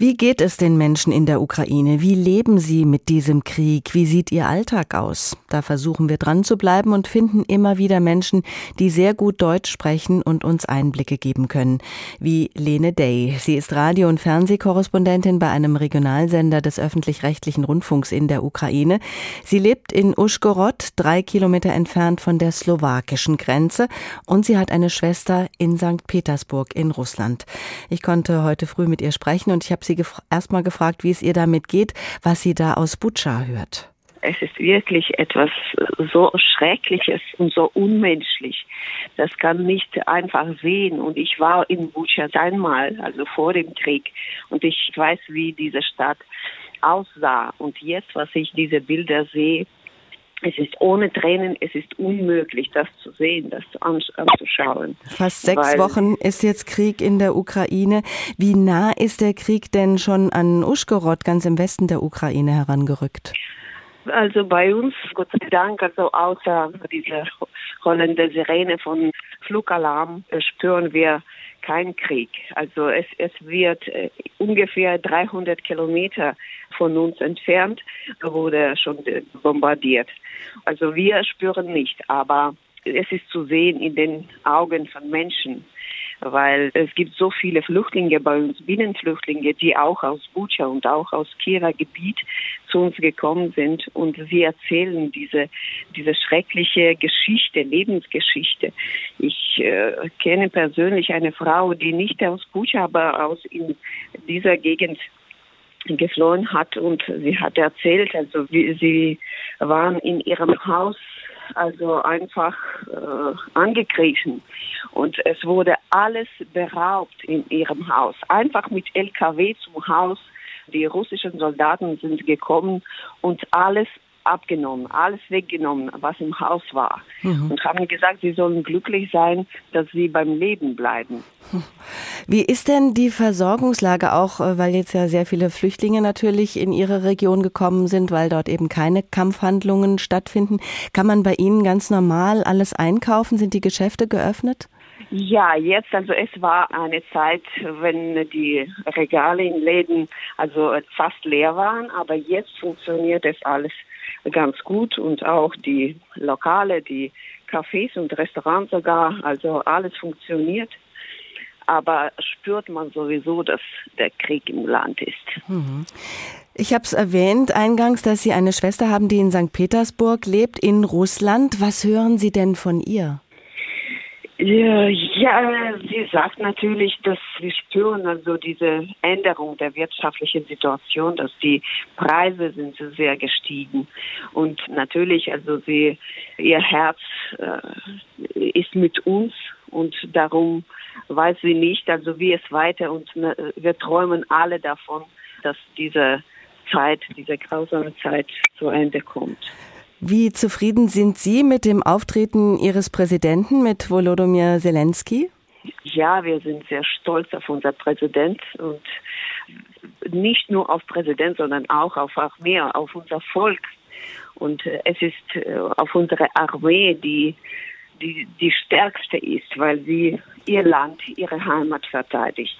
Wie geht es den Menschen in der Ukraine? Wie leben sie mit diesem Krieg? Wie sieht ihr Alltag aus? Da versuchen wir dran zu bleiben und finden immer wieder Menschen, die sehr gut Deutsch sprechen und uns Einblicke geben können. Wie Lene Day. Sie ist Radio- und Fernsehkorrespondentin bei einem Regionalsender des öffentlich-rechtlichen Rundfunks in der Ukraine. Sie lebt in Uschgorod, drei Kilometer entfernt von der slowakischen Grenze und sie hat eine Schwester in St. Petersburg in Russland. Ich konnte heute früh mit ihr sprechen und ich habe sie gef erstmal gefragt, wie es ihr damit geht, was sie da aus Butscha hört. Es ist wirklich etwas so Schreckliches und so unmenschlich. Das kann nicht einfach sehen. Und ich war in Butscha einmal, also vor dem Krieg. Und ich weiß, wie diese Stadt aussah. Und jetzt, was ich diese Bilder sehe, es ist ohne Tränen, es ist unmöglich, das zu sehen, das anzuschauen. Fast sechs Wochen ist jetzt Krieg in der Ukraine. Wie nah ist der Krieg denn schon an Uschgorod, ganz im Westen der Ukraine, herangerückt? Also bei uns, Gott sei Dank, also außer dieser rollende Sirene von Flugalarm, spüren wir keinen Krieg. Also es, es wird äh, ungefähr 300 Kilometer von uns entfernt, wurde schon bombardiert. Also wir spüren nicht, aber es ist zu sehen in den Augen von Menschen, weil es gibt so viele Flüchtlinge bei uns, Binnenflüchtlinge, die auch aus Bucha und auch aus Kiewer Gebiet zu uns gekommen sind und sie erzählen diese, diese schreckliche Geschichte, Lebensgeschichte. Ich äh, kenne persönlich eine Frau, die nicht aus Bucha, aber aus in dieser Gegend geflohen hat und sie hat erzählt, also wie sie waren in ihrem Haus also einfach äh, angegriffen und es wurde alles beraubt in ihrem Haus, einfach mit LKW zum Haus. Die russischen Soldaten sind gekommen und alles abgenommen, alles weggenommen, was im Haus war. Mhm. Und haben gesagt, sie sollen glücklich sein, dass sie beim Leben bleiben. Wie ist denn die Versorgungslage auch, äh, weil jetzt ja sehr viele Flüchtlinge natürlich in ihre Region gekommen sind, weil dort eben keine Kampfhandlungen stattfinden? Kann man bei Ihnen ganz normal alles einkaufen? Sind die Geschäfte geöffnet? Ja, jetzt, also es war eine Zeit, wenn die Regale in Läden also fast leer waren, aber jetzt funktioniert es alles ganz gut und auch die Lokale, die Cafés und Restaurants sogar, also alles funktioniert. Aber spürt man sowieso, dass der Krieg im Land ist. Mhm. Ich habe es erwähnt eingangs, dass Sie eine Schwester haben, die in St. Petersburg lebt, in Russland. Was hören Sie denn von ihr? Ja, sie sagt natürlich, dass wir spüren also diese Änderung der wirtschaftlichen Situation, dass die Preise sind sehr gestiegen und natürlich also sie ihr Herz äh, ist mit uns und darum weiß sie nicht also wie es weiter und ne, wir träumen alle davon, dass diese Zeit, diese grausame Zeit zu Ende kommt. Wie zufrieden sind Sie mit dem Auftreten Ihres Präsidenten, mit Volodymyr Zelensky? Ja, wir sind sehr stolz auf unser Präsident und nicht nur auf Präsident, sondern auch auf Armee, auf unser Volk. Und äh, es ist äh, auf unsere Armee, die, die die stärkste ist, weil sie ihr Land, ihre Heimat verteidigt.